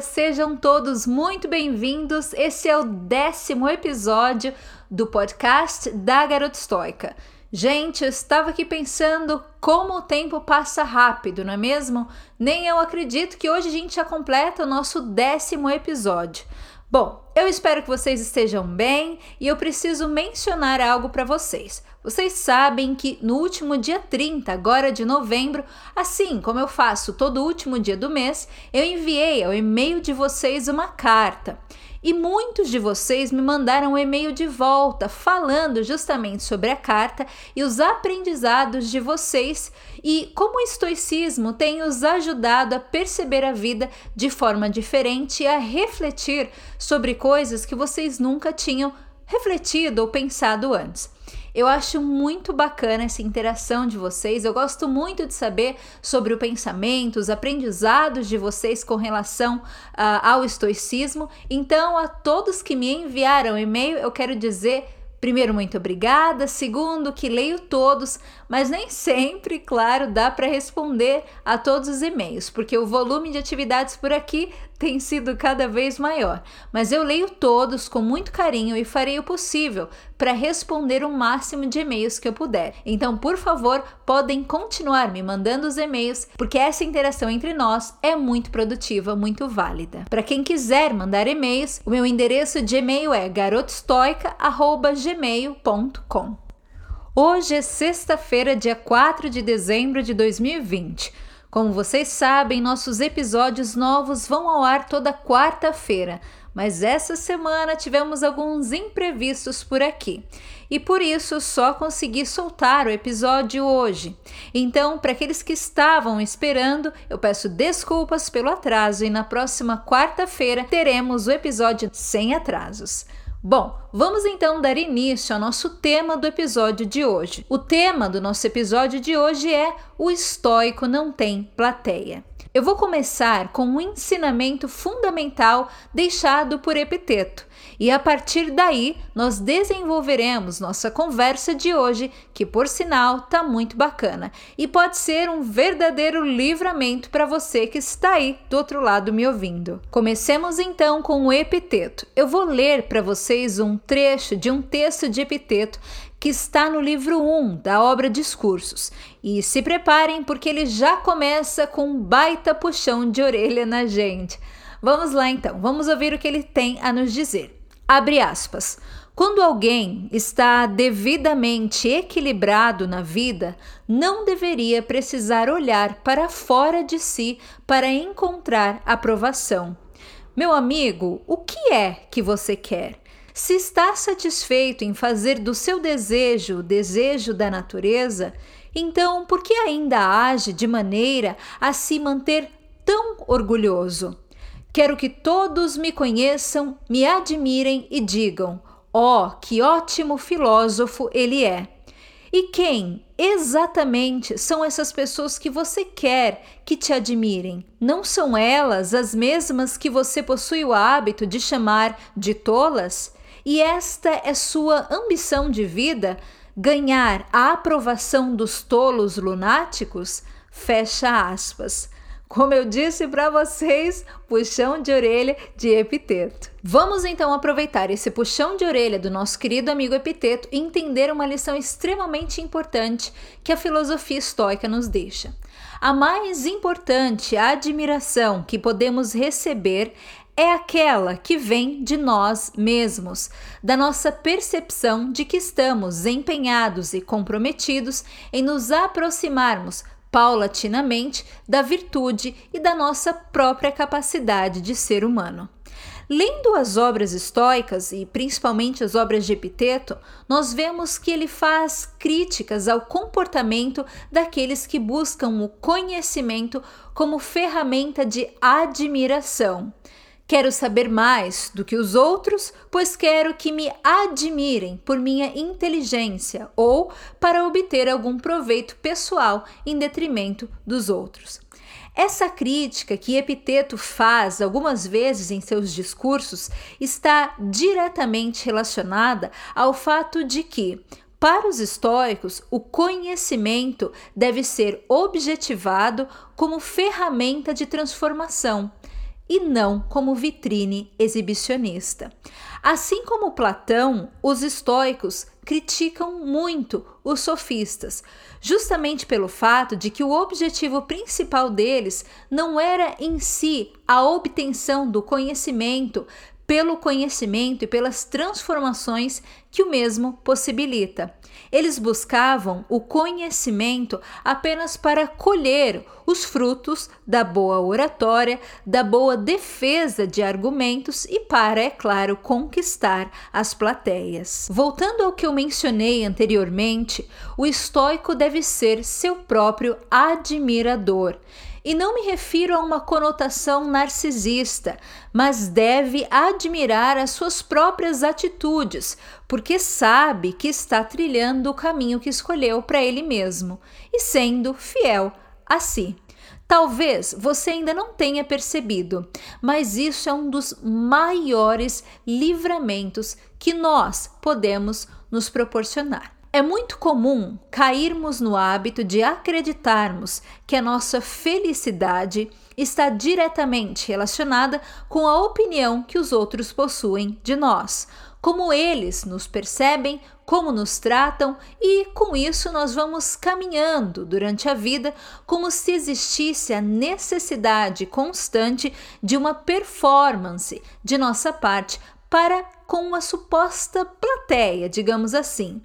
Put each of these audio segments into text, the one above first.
sejam todos muito bem-vindos. Esse é o décimo episódio do podcast da Garota Estoica. Gente, eu estava aqui pensando como o tempo passa rápido, não é mesmo? Nem eu acredito que hoje a gente já completa o nosso décimo episódio. Bom, eu espero que vocês estejam bem e eu preciso mencionar algo para vocês. Vocês sabem que no último dia 30, agora de novembro, assim como eu faço todo último dia do mês, eu enviei ao e-mail de vocês uma carta. E muitos de vocês me mandaram um e-mail de volta falando justamente sobre a carta e os aprendizados de vocês e como o estoicismo tem os ajudado a perceber a vida de forma diferente e a refletir sobre coisas que vocês nunca tinham refletido ou pensado antes. Eu acho muito bacana essa interação de vocês. Eu gosto muito de saber sobre o pensamento, os aprendizados de vocês com relação uh, ao estoicismo. Então, a todos que me enviaram e-mail, eu quero dizer Primeiro, muito obrigada. Segundo, que leio todos, mas nem sempre, claro, dá para responder a todos os e-mails, porque o volume de atividades por aqui tem sido cada vez maior. Mas eu leio todos com muito carinho e farei o possível para responder o máximo de e-mails que eu puder. Então, por favor, podem continuar me mandando os e-mails, porque essa interação entre nós é muito produtiva, muito válida. Para quem quiser mandar e-mails, o meu endereço de e-mail é garotostoica@gmail.com. Hoje é sexta-feira, dia 4 de dezembro de 2020. Como vocês sabem, nossos episódios novos vão ao ar toda quarta-feira, mas essa semana tivemos alguns imprevistos por aqui e por isso só consegui soltar o episódio hoje. Então, para aqueles que estavam esperando, eu peço desculpas pelo atraso e na próxima quarta-feira teremos o episódio sem atrasos. Bom, vamos então dar início ao nosso tema do episódio de hoje. O tema do nosso episódio de hoje é O estoico não tem plateia. Eu vou começar com um ensinamento fundamental deixado por Epiteto, e a partir daí nós desenvolveremos nossa conversa de hoje, que por sinal tá muito bacana e pode ser um verdadeiro livramento para você que está aí do outro lado me ouvindo. Comecemos então com o Epiteto. Eu vou ler para vocês um trecho de um texto de Epiteto que está no livro 1 da obra Discursos. E se preparem, porque ele já começa com um baita puxão de orelha na gente. Vamos lá então, vamos ouvir o que ele tem a nos dizer. Abre aspas. Quando alguém está devidamente equilibrado na vida, não deveria precisar olhar para fora de si para encontrar aprovação. Meu amigo, o que é que você quer? Se está satisfeito em fazer do seu desejo o desejo da natureza, então por que ainda age de maneira a se manter tão orgulhoso? Quero que todos me conheçam, me admirem e digam: oh, que ótimo filósofo ele é! E quem exatamente são essas pessoas que você quer que te admirem? Não são elas as mesmas que você possui o hábito de chamar de tolas? E esta é sua ambição de vida, ganhar a aprovação dos tolos lunáticos? Fecha aspas. Como eu disse para vocês, puxão de orelha de Epiteto. Vamos então aproveitar esse puxão de orelha do nosso querido amigo Epiteto e entender uma lição extremamente importante que a filosofia estoica nos deixa. A mais importante admiração que podemos receber é aquela que vem de nós mesmos, da nossa percepção de que estamos empenhados e comprometidos em nos aproximarmos paulatinamente da virtude e da nossa própria capacidade de ser humano. Lendo as obras estoicas e principalmente as obras de Epiteto, nós vemos que ele faz críticas ao comportamento daqueles que buscam o conhecimento como ferramenta de admiração. Quero saber mais do que os outros, pois quero que me admirem por minha inteligência ou para obter algum proveito pessoal em detrimento dos outros. Essa crítica que Epiteto faz algumas vezes em seus discursos está diretamente relacionada ao fato de que, para os estoicos, o conhecimento deve ser objetivado como ferramenta de transformação e não como vitrine exibicionista. Assim como Platão, os estoicos criticam muito os sofistas, justamente pelo fato de que o objetivo principal deles não era em si a obtenção do conhecimento pelo conhecimento e pelas transformações que o mesmo possibilita. Eles buscavam o conhecimento apenas para colher os frutos da boa oratória, da boa defesa de argumentos e para, é claro, conquistar as plateias. Voltando ao que eu mencionei anteriormente, o estoico deve ser seu próprio admirador. E não me refiro a uma conotação narcisista, mas deve admirar as suas próprias atitudes, porque sabe que está trilhando o caminho que escolheu para ele mesmo e sendo fiel a si. Talvez você ainda não tenha percebido, mas isso é um dos maiores livramentos que nós podemos nos proporcionar. É muito comum cairmos no hábito de acreditarmos que a nossa felicidade está diretamente relacionada com a opinião que os outros possuem de nós, como eles nos percebem, como nos tratam, e com isso nós vamos caminhando durante a vida como se existisse a necessidade constante de uma performance de nossa parte para com uma suposta plateia, digamos assim.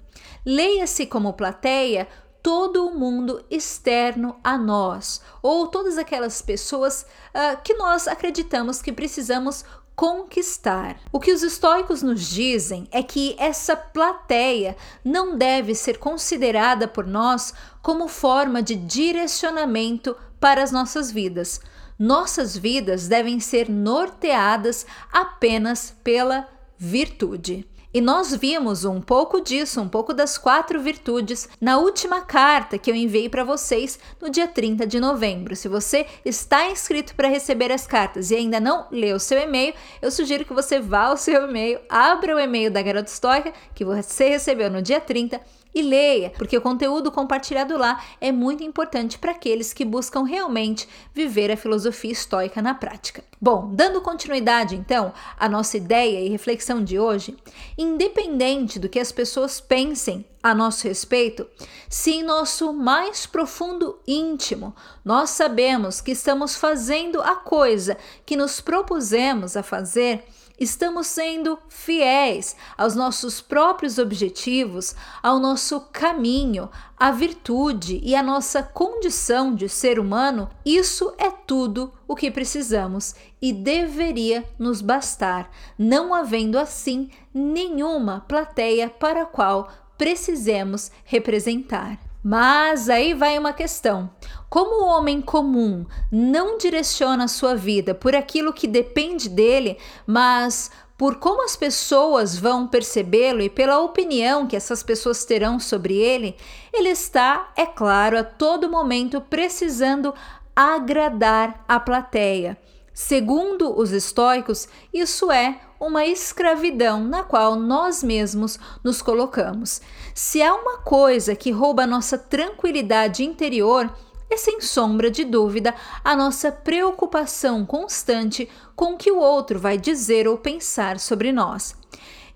Leia-se como plateia todo o mundo externo a nós, ou todas aquelas pessoas uh, que nós acreditamos que precisamos conquistar. O que os estoicos nos dizem é que essa plateia não deve ser considerada por nós como forma de direcionamento para as nossas vidas. Nossas vidas devem ser norteadas apenas pela virtude. E nós vimos um pouco disso, um pouco das quatro virtudes, na última carta que eu enviei para vocês no dia 30 de novembro. Se você está inscrito para receber as cartas e ainda não leu seu e-mail, eu sugiro que você vá ao seu e-mail, abra o e-mail da Garota Histórica que você recebeu no dia 30 e leia, porque o conteúdo compartilhado lá é muito importante para aqueles que buscam realmente viver a filosofia estoica na prática. Bom, dando continuidade então à nossa ideia e reflexão de hoje, independente do que as pessoas pensem a nosso respeito, se em nosso mais profundo íntimo nós sabemos que estamos fazendo a coisa que nos propusemos a fazer, estamos sendo fiéis aos nossos próprios objetivos, ao nosso caminho, à virtude e à nossa condição de ser humano, isso é tudo o que precisamos e deveria nos bastar, não havendo assim nenhuma plateia para a qual precisemos representar. Mas aí vai uma questão. Como o homem comum não direciona a sua vida por aquilo que depende dele, mas por como as pessoas vão percebê-lo e pela opinião que essas pessoas terão sobre ele, ele está, é claro, a todo momento precisando agradar a plateia. Segundo os estoicos, isso é uma escravidão na qual nós mesmos nos colocamos. Se há uma coisa que rouba nossa tranquilidade interior, é sem sombra de dúvida a nossa preocupação constante com o que o outro vai dizer ou pensar sobre nós.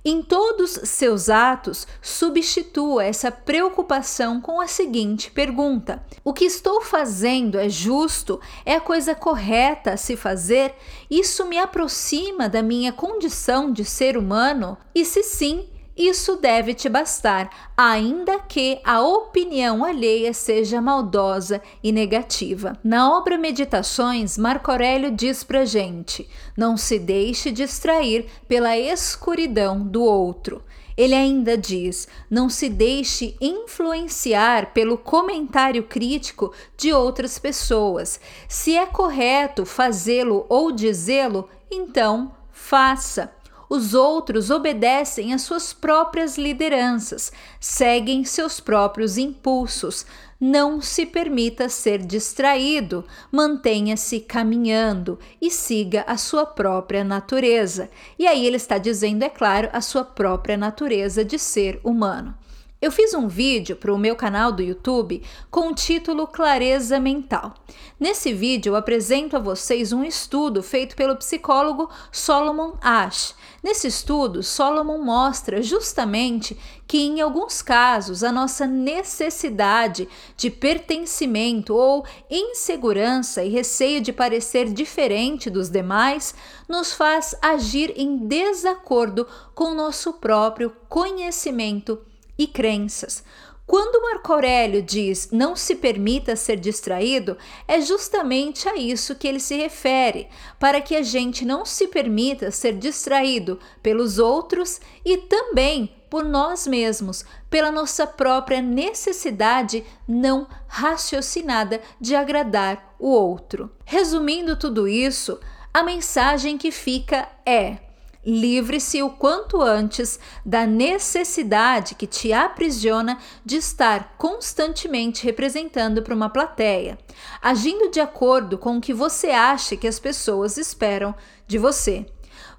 Em todos seus atos, substitua essa preocupação com a seguinte pergunta: O que estou fazendo é justo? É a coisa correta a se fazer? Isso me aproxima da minha condição de ser humano? E se sim, isso deve te bastar, ainda que a opinião alheia seja maldosa e negativa. Na obra Meditações, Marco Aurélio diz pra gente: não se deixe distrair pela escuridão do outro. Ele ainda diz: não se deixe influenciar pelo comentário crítico de outras pessoas. Se é correto fazê-lo ou dizê-lo, então faça os outros obedecem às suas próprias lideranças, seguem seus próprios impulsos. Não se permita ser distraído, mantenha-se caminhando e siga a sua própria natureza. E aí ele está dizendo, é claro, a sua própria natureza de ser humano. Eu fiz um vídeo para o meu canal do YouTube com o título Clareza Mental. Nesse vídeo eu apresento a vocês um estudo feito pelo psicólogo Solomon Ash. Nesse estudo, Solomon mostra justamente que em alguns casos a nossa necessidade de pertencimento ou insegurança e receio de parecer diferente dos demais nos faz agir em desacordo com o nosso próprio conhecimento e crenças. Quando Marco Aurélio diz não se permita ser distraído, é justamente a isso que ele se refere, para que a gente não se permita ser distraído pelos outros e também por nós mesmos, pela nossa própria necessidade não raciocinada de agradar o outro. Resumindo tudo isso, a mensagem que fica é: Livre-se o quanto antes da necessidade que te aprisiona de estar constantemente representando para uma plateia, agindo de acordo com o que você acha que as pessoas esperam de você.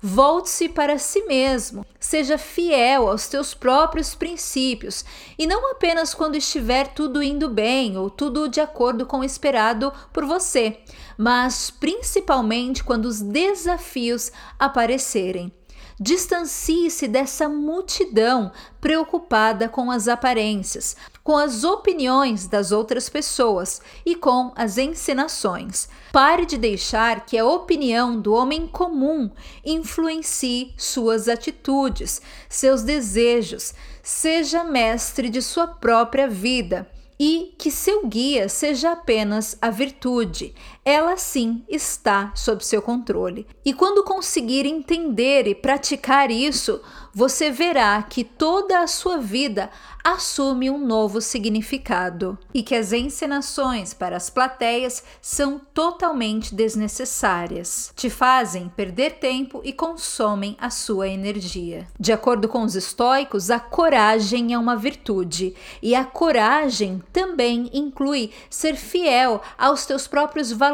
Volte-se para si mesmo, seja fiel aos teus próprios princípios e não apenas quando estiver tudo indo bem ou tudo de acordo com o esperado por você, mas principalmente quando os desafios aparecerem. Distancie-se dessa multidão preocupada com as aparências, com as opiniões das outras pessoas e com as encenações. Pare de deixar que a opinião do homem comum influencie suas atitudes, seus desejos. Seja mestre de sua própria vida e que seu guia seja apenas a virtude. Ela sim está sob seu controle. E quando conseguir entender e praticar isso, você verá que toda a sua vida assume um novo significado e que as encenações para as plateias são totalmente desnecessárias, te fazem perder tempo e consomem a sua energia. De acordo com os estoicos, a coragem é uma virtude e a coragem também inclui ser fiel aos teus próprios valores,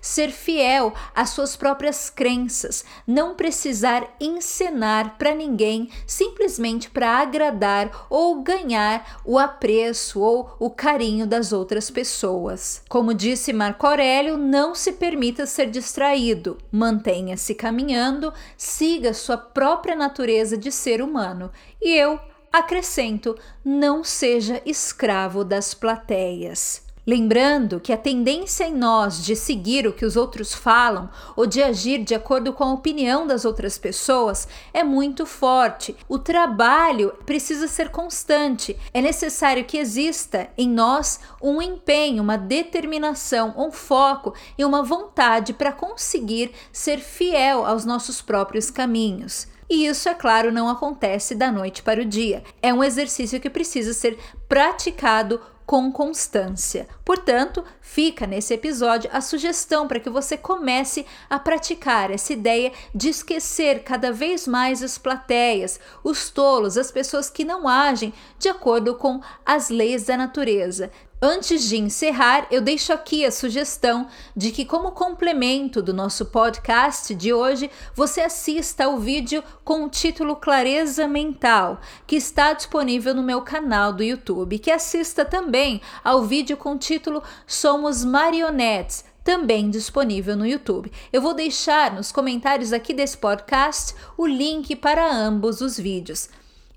ser fiel às suas próprias crenças, não precisar encenar para ninguém simplesmente para agradar ou ganhar o apreço ou o carinho das outras pessoas. Como disse Marco Aurélio, não se permita ser distraído, mantenha-se caminhando, siga sua própria natureza de ser humano. E eu acrescento: não seja escravo das plateias. Lembrando que a tendência em nós de seguir o que os outros falam ou de agir de acordo com a opinião das outras pessoas é muito forte. O trabalho precisa ser constante. É necessário que exista em nós um empenho, uma determinação, um foco e uma vontade para conseguir ser fiel aos nossos próprios caminhos. E isso, é claro, não acontece da noite para o dia. É um exercício que precisa ser praticado com constância. Portanto, fica nesse episódio a sugestão para que você comece a praticar essa ideia de esquecer cada vez mais as plateias, os tolos, as pessoas que não agem de acordo com as leis da natureza. Antes de encerrar, eu deixo aqui a sugestão de que, como complemento do nosso podcast de hoje, você assista ao vídeo com o título Clareza Mental, que está disponível no meu canal do YouTube, que assista também ao vídeo com o título Somos Marionetes também disponível no YouTube. Eu vou deixar nos comentários aqui desse podcast o link para ambos os vídeos.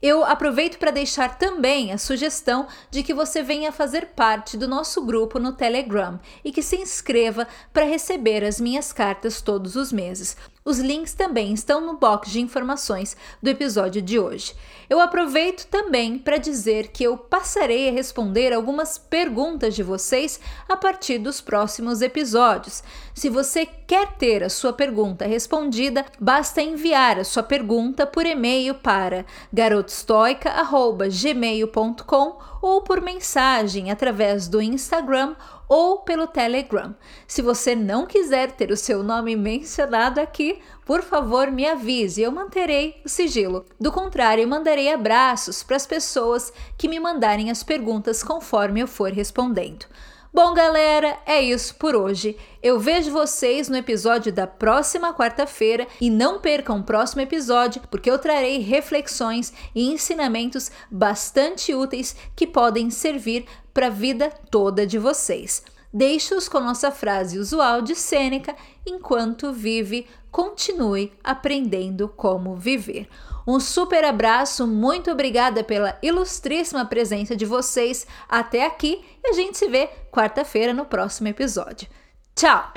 Eu aproveito para deixar também a sugestão de que você venha fazer parte do nosso grupo no Telegram e que se inscreva para receber as minhas cartas todos os meses. Os links também estão no box de informações do episódio de hoje. Eu aproveito também para dizer que eu passarei a responder algumas perguntas de vocês a partir dos próximos episódios. Se você quer ter a sua pergunta respondida, basta enviar a sua pergunta por e-mail para garotostoica@gmail.com ou por mensagem através do Instagram ou pelo Telegram. Se você não quiser ter o seu nome mencionado aqui, por favor me avise, eu manterei o sigilo. Do contrário, mandarei abraços para as pessoas que me mandarem as perguntas conforme eu for respondendo. Bom, galera, é isso por hoje. Eu vejo vocês no episódio da próxima quarta-feira e não percam o próximo episódio, porque eu trarei reflexões e ensinamentos bastante úteis que podem servir para a vida toda de vocês. Deixe-os com nossa frase usual de Sêneca: enquanto vive, continue aprendendo como viver. Um super abraço, muito obrigada pela ilustríssima presença de vocês até aqui e a gente se vê quarta-feira no próximo episódio. Tchau!